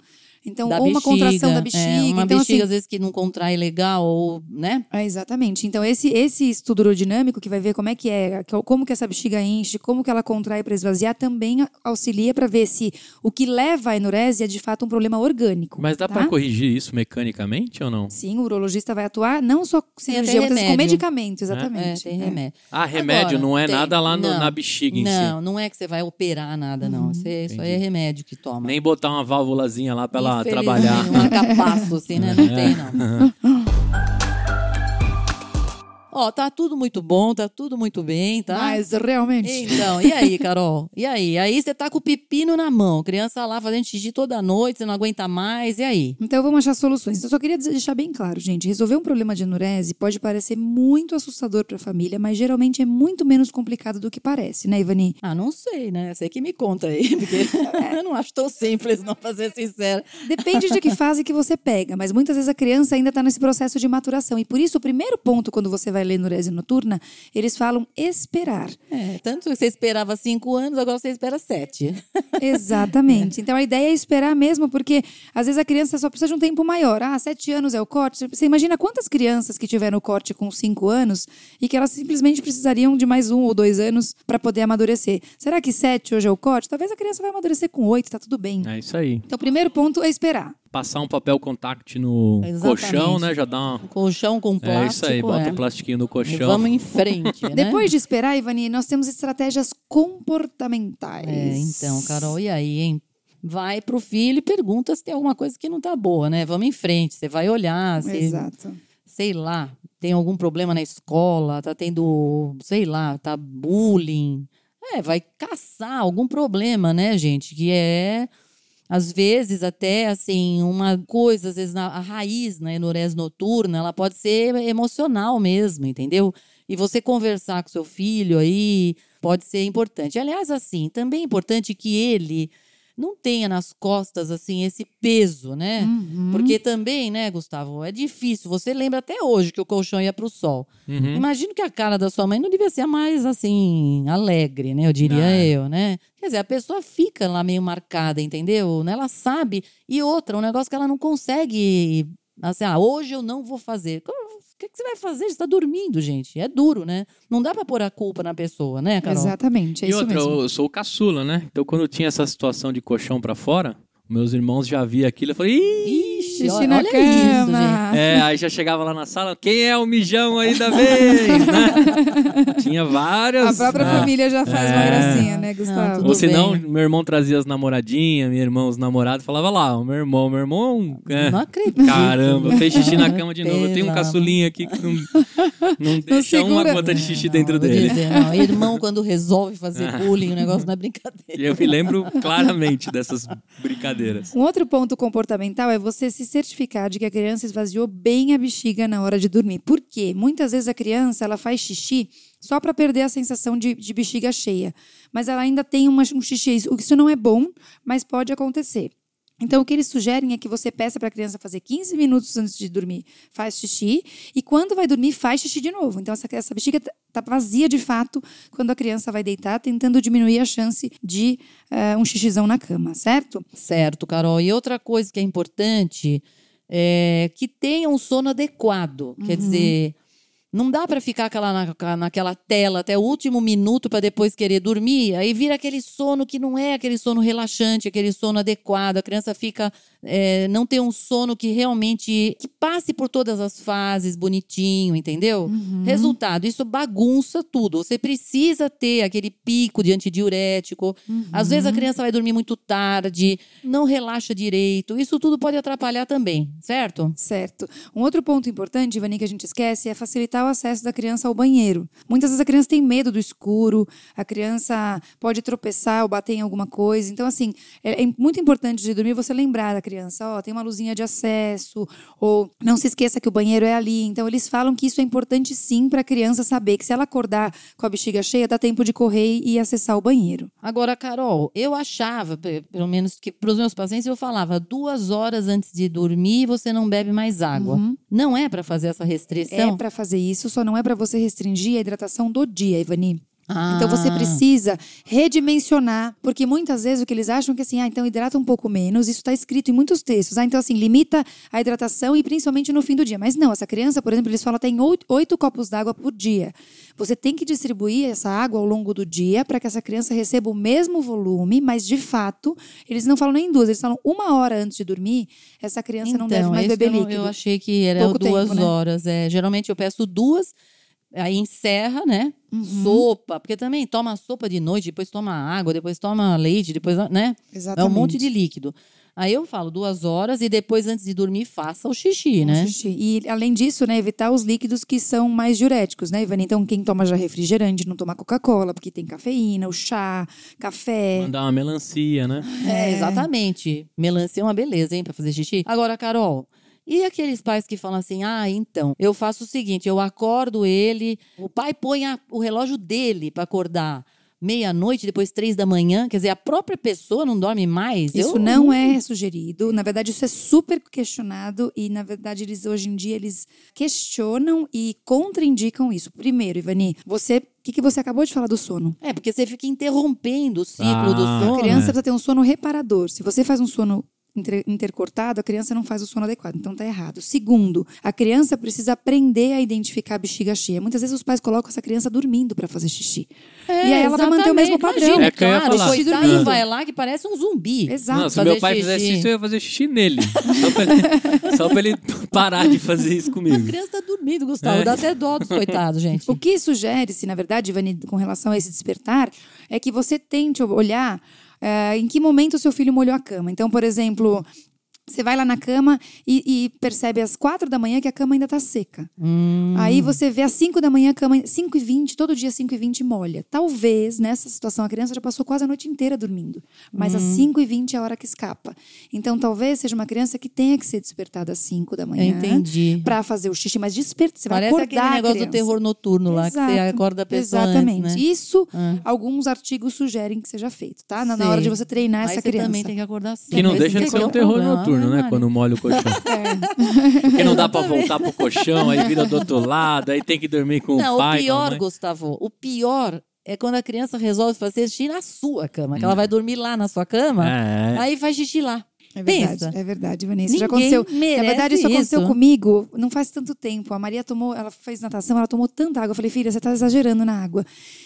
S1: Então,
S3: da
S1: ou uma contração da
S3: bexiga,
S1: bexiga.
S3: é, uma
S1: então,
S3: bexiga,
S1: assim,
S3: às vezes, que não contrai legal, ou, né?
S1: É, exatamente. Então, esse, esse estudo urodinâmico, que vai ver como é que é, que- como que essa bexiga enche, como que ela contrai para esvaziar, também a- auxilia para ver se o que leva à enurese é de fato um problema orgânico.
S2: Mas dá
S1: tá?
S2: pra corrigir isso mecanicamente ou não?
S1: Sim, o urologista vai atuar não só com cirurgia, vezes com medicamento,
S3: É,
S1: exatamente.
S3: tem
S1: É.
S3: remédio.
S2: Ah, remédio
S3: Agora,
S2: não é
S3: tem-
S2: nada lá no-
S3: não,
S2: na bexiga em
S3: Não, não é que você vai operar nada, não. Isso, é- isso aí é remédio que
S2: si.
S3: toma.
S2: Nem botar uma válvulazinha lá pra ela Trabalhar.
S3: Um arcapaço, assim, né? Não tem, não. Ó, tá tudo muito bom, tá tudo muito bem, tá?
S1: Mas realmente.
S3: Então, e aí, Carol? E aí? Aí você tá com o pepino na mão, criança lá fazendo xixi toda noite, você não aguenta mais, e aí?
S1: Então vamos achar soluções. Eu só queria deixar bem claro, gente. Resolver um problema de enurese pode parecer muito assustador para a família, mas geralmente é muito menos complicado do que parece, né, Ivani?
S3: Ah, não sei, né? Você que me conta aí, porque eu não acho tão simples, não, pra ser sincera.
S1: Depende de que fase que você pega, mas muitas vezes a criança ainda está nesse processo de maturação. E por isso, o primeiro ponto, quando você vai ler enurese noturna, eles falam esperar.
S3: É, tanto que você esperava cinco anos, agora você espera sete.
S1: Exatamente. Então a ideia é esperar mesmo, porque às vezes a criança só precisa de um tempo maior. Ah, sete anos é o corte. Você imagina quantas crianças que tiveram o corte com cinco anos e que elas simplesmente precisariam de mais um ou dois anos para poder amadurecer. Será que sete hoje é o corte? Talvez a criança vai amadurecer com oito, tá tudo bem.
S2: É isso aí.
S1: Então o primeiro ponto é esperar.
S2: Passar um papel contact no
S3: Exatamente.
S2: colchão, né? Já dá uma.
S3: Colchão com plástico.
S2: É isso aí, bota
S3: é.
S2: o plastiquinho no
S3: E
S2: colchão.
S3: Vamos em frente, né?
S1: Depois de esperar, Ivani, nós temos estratégias comportamentais.
S3: É, então, Carol, e aí, hein? Vai pro filho e pergunta se tem alguma coisa que não tá boa, né? Vamos em frente. Você vai olhar, se,
S1: Exato.
S3: sei lá, tem algum problema na escola, tá tendo, sei lá, tá bullying. É, vai caçar algum problema, né, gente? Que é, às vezes, até assim, uma coisa, às vezes, na, a raiz na enurese noturna, ela pode ser emocional mesmo, entendeu? E você conversar com seu filho aí pode ser importante. Aliás, assim, também é importante que ele não tenha nas costas, assim, esse peso, né?
S1: Uhum.
S3: Porque também, né, Gustavo, é difícil. Você lembra até hoje que o colchão ia para o sol.
S2: Uhum.
S3: Imagino que a cara da sua mãe não devia ser mais, assim, alegre, né? Eu diria
S2: Ah.
S3: eu, né? Quer dizer, a pessoa fica lá meio marcada, entendeu? Ela sabe. E outra, um negócio que ela não consegue. Assim, ah, hoje eu não vou fazer. Que, que você vai fazer? Você está dormindo, gente. É duro, né? Não dá para pôr a culpa na pessoa, né, Carol?
S1: Exatamente, é
S2: e
S1: isso
S2: outra,
S1: mesmo.
S2: eu sou o caçula, né? Então quando tinha essa situação de colchão pra fora, meus irmãos já via aquilo, eu falei, Ih!
S3: Ixi,
S1: Xixi
S3: olha, olha isso, gente.
S2: É, aí já chegava lá na sala, quem é o mijão aí da vez, né? Tinha várias.
S1: A própria
S2: né?
S1: família já faz uma
S2: É.
S1: gracinha, né, Gustavo?
S3: tudo
S2: Ou senão,
S3: bem.
S2: meu irmão trazia as namoradinhas, minha irmã os namorados, falava lá, o meu irmão, meu irmão. é,
S3: Não acredito.
S2: Caramba, fez xixi na cama de novo. Eu tenho um caçulinha aqui que não, não deixa uma
S1: segura.
S2: gota de xixi dentro
S3: Não, vou
S2: dele.
S3: dizer, não. Irmão, quando resolve fazer bullying, o negócio não é brincadeira.
S2: E eu me lembro claramente dessas brincadeiras.
S1: Um outro ponto comportamental é você se certificar de que a criança esvaziou bem a bexiga na hora de dormir. Por quê? Muitas vezes a criança ela faz xixi só para perder a sensação de, de bexiga cheia, mas ela ainda tem uma, um xixi. Isso não é bom, mas pode acontecer. Então, o que eles sugerem é que você peça para a criança fazer 15 minutos antes de dormir, faz xixi, e quando vai dormir, faz xixi de novo. Então, essa, essa bexiga está vazia de fato quando a criança vai deitar, tentando diminuir a chance de eh, um xixizão na cama, certo?
S3: Certo, Carol. E outra coisa que é importante é que tenha um sono adequado. Quer dizer, não dá para ficar aquela, na- naquela tela até o último minuto para depois querer dormir. Aí vira aquele sono que não é aquele sono relaxante, aquele sono adequado. A criança fica. É, não tem um sono que realmente. que passe por todas as fases bonitinho, entendeu? Resultado, isso bagunça tudo. Você precisa ter aquele pico de antidiurético. Às vezes a criança vai dormir muito tarde, não relaxa direito. Isso tudo pode atrapalhar também, certo?
S1: Certo. Um outro ponto importante, Ivani, que a gente esquece é facilitar o acesso da criança ao banheiro. Muitas vezes a criança tem medo do escuro, a criança pode tropeçar ou bater em alguma coisa. Então, assim, é, é muito importante de dormir você lembrar da criança, ó, tem uma luzinha de acesso, ou não se esqueça que o banheiro é ali. Então, eles falam que isso é importante sim para a criança saber que se ela acordar com a bexiga cheia, dá tempo de correr e acessar o banheiro.
S3: Agora, Carol, eu achava, pe- pelo menos que para os meus pacientes, eu falava duas horas antes de dormir você não bebe mais água. Não é para fazer essa restrição?
S1: É para fazer isso, só não é para você restringir a hidratação do dia, Ivani. Então você
S3: Ah.
S1: precisa redimensionar, porque muitas vezes o que eles acham é que assim, ah, então hidrata um pouco menos, isso está escrito em muitos textos. Ah, então assim, limita a hidratação e principalmente no fim do dia. Mas não, essa criança, por exemplo, eles falam tem oito, oito copos d'água por dia. Você tem que distribuir essa água ao longo do dia para que essa criança receba o mesmo volume, mas de fato, eles não falam nem duas, eles falam uma hora antes de dormir, essa criança não deve mais
S3: esse
S1: beber
S3: Então, eu,
S1: líquido.
S3: Eu achei que era
S1: Pouco
S3: duas
S1: tempo, né?
S3: horas. É, geralmente eu peço duas, aí encerra, né?
S1: Uhum.
S3: Sopa, porque também toma sopa de noite, depois toma água, depois toma leite, depois, né? É
S1: Exatamente.
S3: um monte de líquido. Aí eu falo duas horas e depois, antes de dormir, faça o xixi, né?
S1: Um xixi. E além disso, né, evitar os líquidos que são mais diuréticos, né, Ivani? Então, quem toma já refrigerante, não toma Coca-Cola, porque tem cafeína, o chá, café.
S2: Mandar uma melancia, né?
S3: É, exatamente. Melancia é uma beleza, hein, pra fazer xixi. Agora, Carol, e aqueles pais que falam assim: ah, então, eu faço o seguinte, eu acordo ele, o pai põe a- o relógio dele pra acordar meia-noite, depois três da manhã, quer dizer, a própria pessoa não dorme mais.
S1: Isso
S3: Eu-
S1: não é sugerido. Na verdade, isso é super questionado e, na verdade, eles hoje em dia eles questionam e contraindicam isso. Primeiro, Ivani, você, o que, que você acabou de falar do sono?
S3: É, porque você fica interrompendo o ciclo
S2: Ah,
S3: do sono.
S1: A criança
S2: né?
S1: precisa ter um sono reparador. Se você faz um sono intercortado, a criança não faz o sono adequado. Então tá errado. Segundo, a criança precisa aprender a identificar a bexiga cheia. Muitas vezes os pais colocam essa criança dormindo para fazer xixi.
S3: É,
S1: E aí ela vai manter o mesmo padrão.
S3: Imagina,
S2: É que eu ia
S3: claro, coitado
S1: Dormindo.
S3: vai lá que parece um zumbi.
S1: Exato.
S2: Não, se
S3: fazer
S2: meu pai
S3: xixi.
S2: fizesse isso, eu ia fazer xixi nele. Só pra ele, só pra ele parar de fazer isso
S3: A
S2: comigo.
S3: criança tá dormindo, Gustavo.
S2: É.
S3: Dá até dó dos coitados, gente.
S1: O que sugere-se, na verdade, Ivani, com relação a esse despertar, é que você tente olhar eh, em que momento o seu filho molhou a cama. Então, por exemplo, você vai lá na cama e, e percebe às quatro da manhã que a cama ainda está seca.
S3: Hum.
S1: Aí você vê às 5 da manhã, a cama 5 e 20, todo dia 5 e 20 molha. Talvez, nessa situação, a criança já passou quase a noite inteira dormindo. Mas
S3: Hum.
S1: às 5 e 20 é a hora que escapa. Então, talvez seja uma criança que tenha que ser despertada às 5 da
S3: Eu
S1: manhã.
S3: entendi.
S1: Pra fazer o xixi, mas desperta. Você
S3: Parece
S1: vai
S3: aquele
S1: acordar a
S3: negócio do terror noturno lá, que você
S1: Exato.
S3: acorda a pessoa
S1: Exatamente.
S3: antes, né?
S1: Isso,
S3: Ah.
S1: alguns artigos sugerem que seja feito, tá? Na, na hora de você treinar
S3: Aí
S1: essa
S3: você
S1: criança.
S3: também tem que acordar cedo.
S2: Que não deixa de ser um terror noturno, Né? Quando molha o colchão.
S1: É.
S2: Porque não dá pra voltar pro colchão, aí vira do outro lado, aí tem que dormir com
S3: Não,
S2: o pai.
S3: o pior. Gustavo, o pior é quando a criança resolve fazer xixi na sua cama, que ela vai dormir lá na sua cama,
S2: É.
S3: aí faz xixi lá.
S1: É verdade,
S3: Pensa.
S1: é verdade, Vanessa. Já
S3: Ninguém
S1: aconteceu.
S3: merece
S1: Na verdade, isso aconteceu
S3: isso.
S1: comigo não faz tanto tempo. A Maria tomou, ela fez natação, ela tomou tanta água. Eu falei, filha, você tá exagerando na água.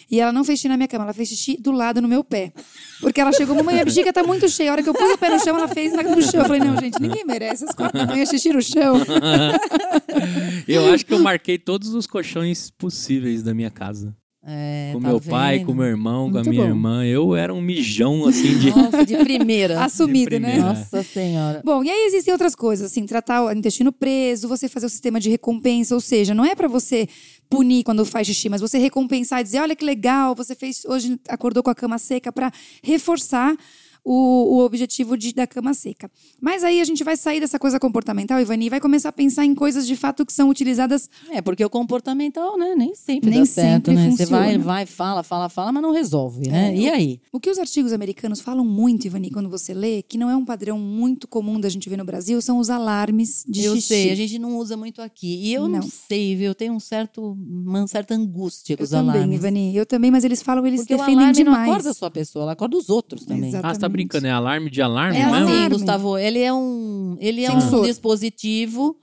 S1: E ela não fez xixi na minha cama, ela fez xixi do lado no meu pé. Porque ela chegou, mamãe, minha bexiga tá muito cheia. A hora que eu pus o pé no chão, ela fez no chão. Eu falei, não, gente, ninguém merece. Às quatro da manhã, xixi no chão.
S2: Eu acho que eu marquei todos os colchões possíveis da minha casa.
S3: É,
S2: com
S3: tá
S2: meu pai,
S3: vendo?
S2: com meu irmão, com a
S1: Muito
S2: minha
S1: bom.
S2: irmã. Eu era um mijão, assim, de...
S3: Nossa, de primeira.
S1: Assumido, né?
S2: primeira.
S3: Nossa senhora.
S1: Bom, e aí existem outras coisas, assim, tratar o intestino preso, você fazer o sistema de recompensa, ou seja, não é pra você punir quando faz xixi, mas você recompensar e dizer, olha que legal, você fez hoje acordou com a cama seca pra reforçar o, o objetivo de, da cama seca. Mas aí a gente vai sair dessa coisa comportamental, Ivani, e vai começar a pensar em coisas de fato que são utilizadas
S3: É, porque o comportamental, né, nem sempre
S1: Nem
S3: dá certo,
S1: sempre
S3: né? Você vai,
S1: funciona.
S3: vai, fala, fala, fala, mas não resolve, né?
S1: É,
S3: e
S1: eu-
S3: aí?
S1: O que os artigos americanos falam muito, Ivani, quando você lê, que não é um padrão muito comum da gente ver no Brasil, são os alarmes de
S3: eu
S1: xixi.
S3: sei, a gente não usa muito aqui. E eu não,
S1: Não.
S3: sei, viu? Eu tenho um certo, uma certa angústia com
S1: Eu
S3: os
S1: também,
S3: alarmes.
S1: Ivani. Eu também, mas eles falam, eles
S3: Porque o
S1: defendem
S3: alarme não
S1: demais.
S3: acorda só a pessoa, ela acorda os outros também.
S1: Exato.
S2: Ah, você tá
S1: Exatamente.
S2: Brincando? É alarme de alarme
S3: É
S2: mesmo?
S3: assim,
S1: alarme.
S3: Gustavo, ele é um, ele é
S1: Sensor.
S3: um dispositivo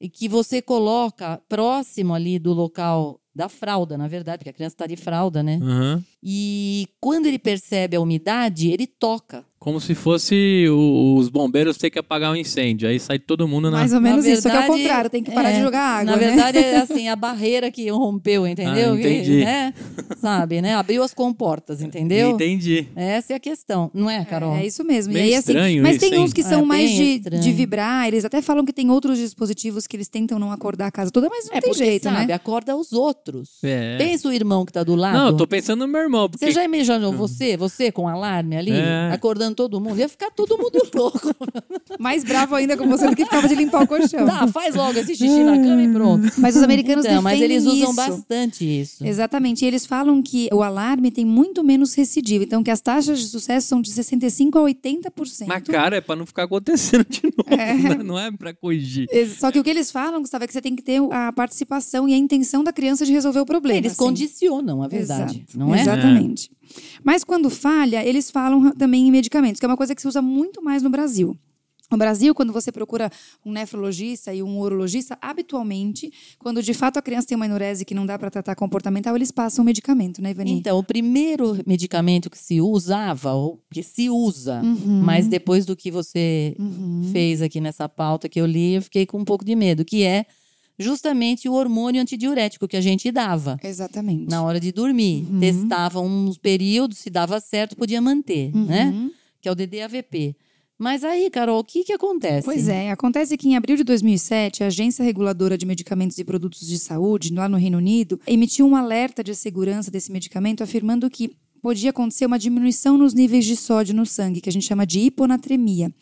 S3: e que você coloca próximo ali do local da fralda, na verdade, porque a criança está de fralda, né?
S2: Aham.
S3: E quando ele percebe a umidade, ele toca.
S2: Como se fosse o- os bombeiros ter que apagar um incêndio. Aí sai todo mundo na...
S1: Mais ou menos isso. Só que é
S3: verdade,
S1: contrário, tem que parar
S3: é,
S1: de jogar água,
S3: Na
S1: né?
S3: verdade, é assim, a barreira que rompeu, entendeu?
S2: Ah,
S3: Que,
S2: entendi.
S3: né? Sabe, né? Abriu as comportas, entendeu?
S2: Entendi.
S3: Essa é a questão, não é, Carol?
S1: É isso mesmo.
S2: Meio
S1: e aí, assim,
S2: estranho
S1: mas
S2: isso,
S1: tem uns que
S3: É,
S1: são mais
S3: bem
S1: de, de vibrar. Eles até falam que tem outros dispositivos que eles tentam não acordar a casa toda, mas não
S3: É
S1: tem
S3: porque,
S1: jeito,
S3: sabe,
S1: né?
S3: acorda os outros.
S2: É.
S3: Pensa o irmão que tá do lado.
S2: Não, eu tô pensando no meu irmão. Porque...
S3: Você já imaginou você, você com alarme ali,
S2: É.
S3: acordando todo mundo? Ia ficar todo mundo louco.
S1: Mais bravo ainda com você do que ficava de limpar o colchão.
S3: Tá, faz logo esse xixi na cama e pronto.
S1: Mas os americanos
S3: Então, mas
S1: defendem
S3: eles usam
S1: isso.
S3: bastante isso.
S1: Exatamente. E eles falam que o alarme tem muito menos recidivo. Então, que as taxas de sucesso são de 65% a 80%.
S2: Mas, cara, é pra não ficar acontecendo de novo.
S1: É.
S2: né? Não é pra corrigir.
S1: Só que o que eles falam, Gustavo, é que você tem que ter a participação e a intenção da criança de resolver o problema.
S3: Eles
S1: assim.
S3: condicionam a verdade,
S1: Exato,
S3: não é?
S1: Exatamente. Mas quando falha, eles falam também em medicamentos, que é uma coisa que se usa muito mais no Brasil. No Brasil, quando você procura um nefrologista e um urologista, habitualmente, quando de fato a criança tem uma enurese que não dá para tratar comportamental, eles passam medicamento, né, Ivani?
S3: Então, o primeiro medicamento que se usava, ou que se usa,
S1: Uhum.
S3: mas depois do que você
S1: Uhum.
S3: fez aqui nessa pauta que eu li, eu fiquei com um pouco de medo, que é justamente o hormônio antidiurético que a gente dava
S1: Exatamente.
S3: na hora de dormir.
S1: Uhum.
S3: Testava uns períodos, se dava certo, podia manter, né?
S1: Uhum.
S3: Que é o DDAVP. Mas aí, Carol, o que que acontece?
S1: Pois é, acontece que em abril de 2007, a Agência Reguladora de Medicamentos e Produtos de Saúde, lá no Reino Unido, emitiu um alerta de segurança desse medicamento, afirmando que podia acontecer uma diminuição nos níveis de sódio no sangue, que a gente chama de hiponatremia,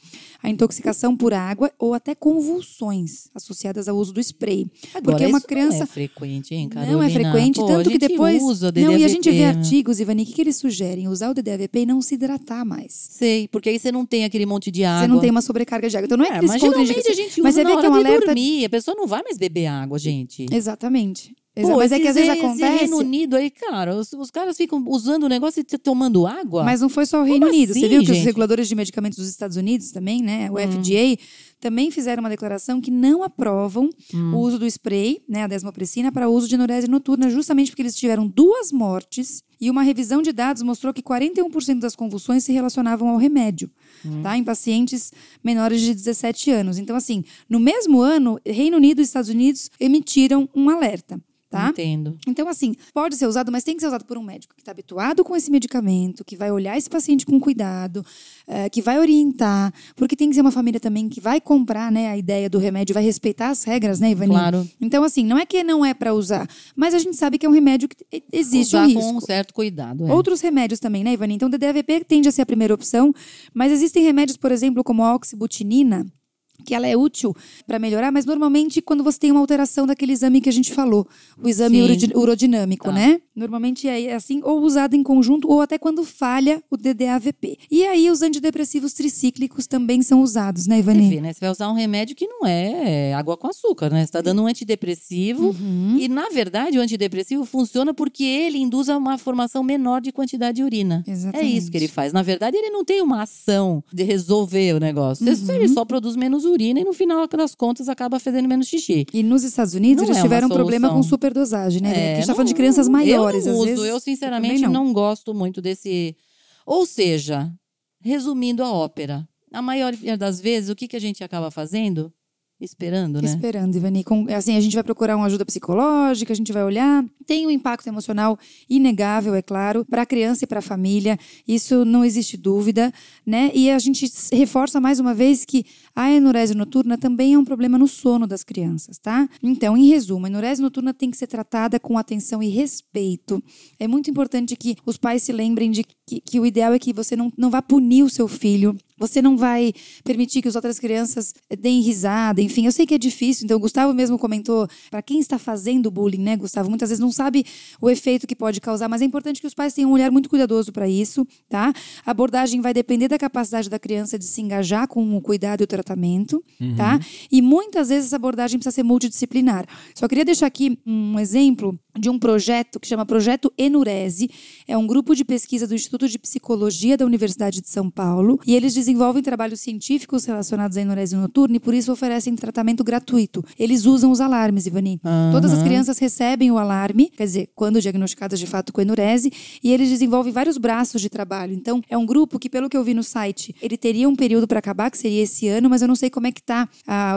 S1: a intoxicação por água ou até convulsões associadas ao uso do spray.
S3: Agora,
S1: porque uma criança-
S3: não é frequente, hein, Carolina?
S1: Não é frequente,
S3: Pô,
S1: tanto
S3: a
S1: que depois.
S3: usa o
S1: não, e a gente vê artigos, Ivani, o que, que eles sugerem? Usar o DDAVP e não se hidratar mais.
S3: Sei, porque aí você não tem aquele monte de água.
S1: Você não tem uma sobrecarga de água. Então não é,
S3: É, mas geralmente a gente usa
S1: Mas você vê que é um alerta
S3: dormir. A pessoa não vai mais beber água, gente.
S1: Exatamente. Exa-
S3: Pô,
S1: mas é que às vezes
S3: esse
S1: acontece.
S3: Reino Unido aí, cara, os, os caras ficam usando o negócio e tomando água.
S1: Mas não foi só o Reino
S3: Como
S1: Unido. Você
S3: assim,
S1: viu que os
S3: gente?
S1: reguladores de medicamentos dos Estados Unidos também, né?
S3: Hum.
S1: O FDA, também fizeram uma declaração que não aprovam
S3: Hum.
S1: o uso do spray, né, a desmopressina, para uso de enurese noturna, justamente porque eles tiveram duas mortes e uma revisão de dados mostrou que 41% das convulsões se relacionavam ao remédio,
S3: Hum.
S1: tá? Em pacientes menores de 17 anos. Então, assim, no mesmo ano, Reino Unido e Estados Unidos emitiram um alerta. Tá?
S3: Entendo.
S1: Então, assim, pode ser usado, mas tem que ser usado por um médico que está habituado com esse medicamento, que vai olhar esse paciente com cuidado, eh, que vai orientar, porque tem que ser uma família também que vai comprar né, a ideia do remédio, vai respeitar as regras, né, Ivani?
S3: Claro.
S1: Então, assim, não é que não é para usar, mas a gente sabe que é um remédio que existe
S3: Usar
S1: um
S3: com
S1: risco.
S3: um certo cuidado. É.
S1: Outros remédios também, né, Ivani? Então, o DDAVP tende a ser a primeira opção, mas existem remédios, por exemplo, como a oxibutinina, que ela é útil para melhorar, mas normalmente quando você tem uma alteração daquele exame que a gente falou, o exame
S3: Sim.
S1: urodinâmico,
S3: Tá.
S1: né? Normalmente é assim, ou usado em conjunto, ou até quando falha o DDAVP. E aí os antidepressivos tricíclicos também são usados, né,
S3: Você
S1: Ivani?
S3: vê, né? Você vai usar um remédio que não é água com açúcar, né? Você tá dando um antidepressivo
S1: Uhum.
S3: e, na verdade, o antidepressivo funciona porque ele induz a uma formação menor de quantidade de urina. É
S1: Exatamente.
S3: isso que ele faz. Na verdade, ele não tem uma ação de resolver o negócio.
S1: Uhum.
S3: Ele só produz menos urina e, no final das contas, acaba fazendo menos xixi.
S1: E nos Estados Unidos
S3: Não
S1: eles
S3: é
S1: tiveram um problema com superdosagem, né? Porque a gente tá
S3: não-
S1: falando de crianças maiores,
S3: eu não
S1: às
S3: uso.
S1: vezes.
S3: Eu, sinceramente,
S1: também
S3: não. gosto muito desse. Ou seja, resumindo a ópera, a maioria das vezes, o que, que a gente acaba fazendo? Esperando, né?
S1: Esperando, Ivani. Com- assim, a gente vai procurar uma ajuda psicológica, a gente vai olhar. Tem um impacto emocional inegável, é claro, para a criança e para a família. Isso não existe dúvida, né? E a gente reforça mais uma vez que a enurese noturna também é um problema no sono das crianças, tá? Então, em resumo, a enurese noturna tem que ser tratada com atenção e respeito. É muito importante que os pais se lembrem de que, que o ideal é que você não, não vá punir o seu filho. Você não vai permitir que as outras crianças deem risada, enfim. Eu sei que é difícil, então o Gustavo mesmo comentou, para quem está fazendo bullying, né, Gustavo, muitas vezes não sabe o efeito que pode causar, mas é importante que os pais tenham um olhar muito cuidadoso para isso, tá? A abordagem vai depender da capacidade da criança de se engajar com o cuidado e o tratamento, tá? E muitas vezes essa abordagem precisa ser multidisciplinar. Só queria deixar aqui um exemplo de um projeto que chama Projeto Enurese. É um grupo de pesquisa do Instituto de Psicologia da Universidade de São Paulo e eles desenvolvem trabalhos científicos relacionados à enurese noturna e por isso oferecem tratamento gratuito. Eles usam os alarmes, Ivani. Todas as crianças recebem o alarme, quer dizer, quando diagnosticadas de fato com enurese, e eles desenvolvem vários braços de trabalho. Então, é um grupo que, pelo que eu vi no site, ele teria um período para acabar, que seria esse ano, mas eu não sei como é que está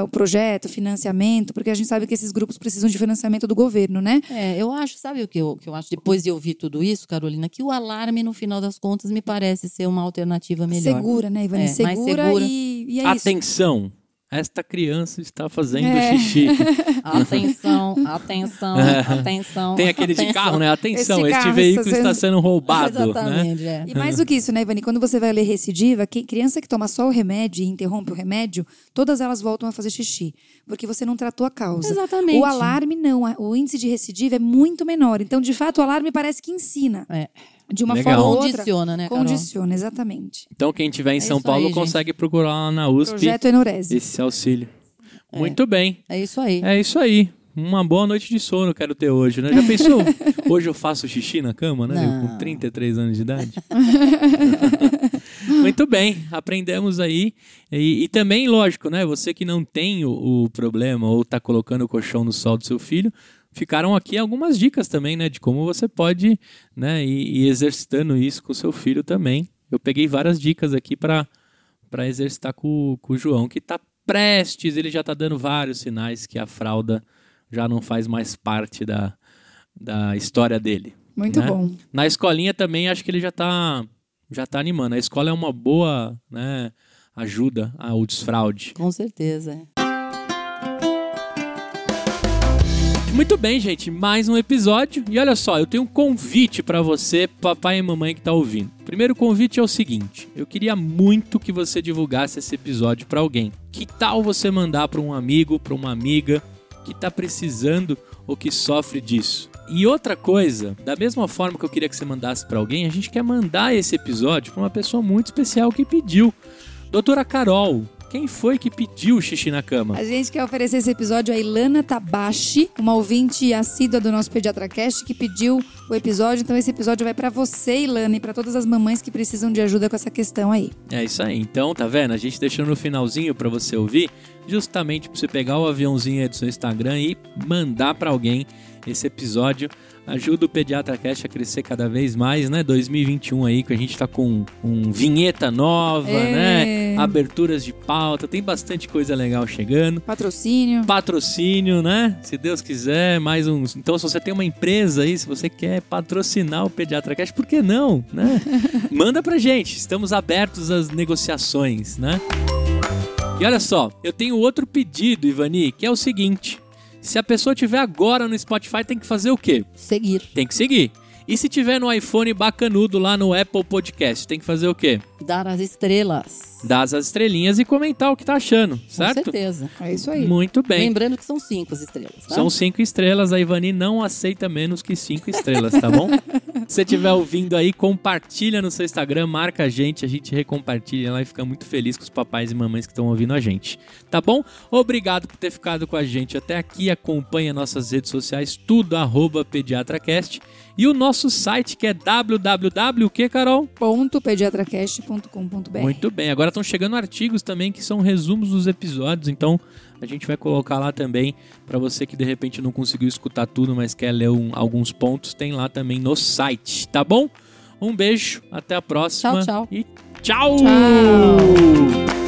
S1: o projeto, o financiamento, porque a gente sabe que esses grupos precisam de financiamento do governo, né?
S3: É, eu acho, sabe o que eu, que eu acho? Depois de ouvir tudo isso, Carolina, que o alarme, no final das contas, me parece ser uma alternativa melhor.
S1: Segura, né, Ivani?
S3: É, mais
S1: segura,
S3: segura.
S1: E, e é isso.
S2: Atenção. esta criança está fazendo
S1: É.
S2: xixi.
S3: Atenção, atenção, atenção.
S2: Tem aquele de
S3: atenção.
S2: carro, né? Atenção,
S1: Esse
S2: este veículo
S1: está
S2: está
S1: sendo-
S2: sendo roubado, né?
S3: Exatamente, é.
S1: E mais do que isso, né, Ivani? Quando você vai ler recidiva, que criança que toma só o remédio e interrompe o remédio, todas elas voltam a fazer xixi. Porque você não tratou a causa.
S3: Exatamente.
S1: O alarme, não. O índice de recidiva é muito menor. Então, de fato, o alarme parece que ensina.
S3: É.
S1: De uma
S2: Legal.
S1: forma ou outra.
S3: Condiciona, né, Carol?
S1: Condiciona, exatamente.
S2: Então, quem tiver em
S3: É
S2: São
S3: isso
S2: Paulo
S3: aí, gente.
S2: consegue procurar lá na USP
S1: Projeto Enurese.
S2: esse auxílio. Muito bem.
S3: É isso aí.
S2: É isso aí. Uma boa noite de sono quero ter hoje, né? Já pensou? hoje eu faço xixi na cama, né?
S3: Não.
S2: Com 33 anos de idade. Muito bem, aprendemos aí. E, e também, lógico, né? Você que não tem o, o problema ou tá colocando o colchão no sol do seu filho, ficaram aqui algumas dicas também, né? De como você pode, né? Ir, ir exercitando isso com o seu filho também. Eu peguei várias dicas aqui para para exercitar com, com o João, que tá prestes, ele já tá dando vários sinais que a fralda já não faz mais parte da, da história dele.
S1: Muito
S2: né?
S1: bom.
S2: Na escolinha também acho que ele já tá já tá animando. A escola é uma boa, né, ajuda ao desfraude.
S3: Com certeza.
S2: Muito bem, gente, mais um episódio. E olha só, eu tenho um convite pra você, papai e mamãe que tá ouvindo. Primeiro convite é o seguinte: eu queria muito que você divulgasse esse episódio pra alguém. Que tal você mandar pra um amigo, pra uma amiga que tá precisando ou que sofre disso? E outra coisa, da mesma forma que eu queria que você mandasse pra alguém, a gente quer mandar esse episódio pra uma pessoa muito especial que pediu. Doutora Carol, quem foi que pediu o xixi na cama?
S1: A gente quer oferecer esse episódio a Ilana Tabashi, uma ouvinte assídua do nosso PediatraCast, que pediu o episódio. Então, esse episódio vai pra você, Ilana, e pra todas as mamães que precisam de ajuda com essa questão aí.
S2: É isso aí. Então, tá vendo? A gente deixou no finalzinho pra você ouvir, justamente pra você pegar o aviãozinho aí do seu Instagram e mandar pra alguém esse episódio. Ajuda o Pediatra Cast a crescer cada vez mais, né? 2021 aí, que a gente tá com um vinheta nova,
S1: É.
S2: né? Aberturas de pauta, tem bastante coisa legal chegando.
S1: Patrocínio.
S2: Patrocínio, né? Se Deus quiser, mais uns. Então, se você tem uma empresa aí, se você quer patrocinar o Pediatra Cash, por que não, né? Manda pra gente. Estamos abertos às negociações, né? E olha só, eu tenho outro pedido, Ivani, que é o seguinte: se a pessoa tiver agora no Spotify, tem que fazer o quê?
S3: Seguir.
S2: Tem que seguir. E se tiver no iPhone bacanudo lá no Apple Podcast, tem que fazer o quê?
S3: Dar as estrelas.
S2: Dar as estrelinhas e comentar o que tá achando,
S3: Com
S2: certo?
S3: certeza.
S1: É isso aí.
S2: Muito bem.
S3: Lembrando que são cinco as estrelas. Tá?
S2: São cinco estrelas, a Ivani não aceita menos que cinco estrelas, tá bom? Se você estiver ouvindo aí, compartilha no seu Instagram, marca a gente, a gente recompartilha lá e fica muito feliz com os papais e mamães que estão ouvindo a gente, tá bom? Obrigado por ter ficado com a gente até aqui, acompanha nossas redes sociais, tudo arroba pediatracast e o nosso site que é www, o que, Carol?
S1: Ponto pediatracast.com.br.
S2: Muito bem, agora estão chegando artigos também que são resumos dos episódios, então a gente vai colocar lá também para você que de repente não conseguiu escutar tudo, mas quer ler um- alguns pontos, tem lá também no site, tá bom? Um beijo, até a próxima.
S3: Tchau, tchau.
S2: E tchau!
S1: Tchau.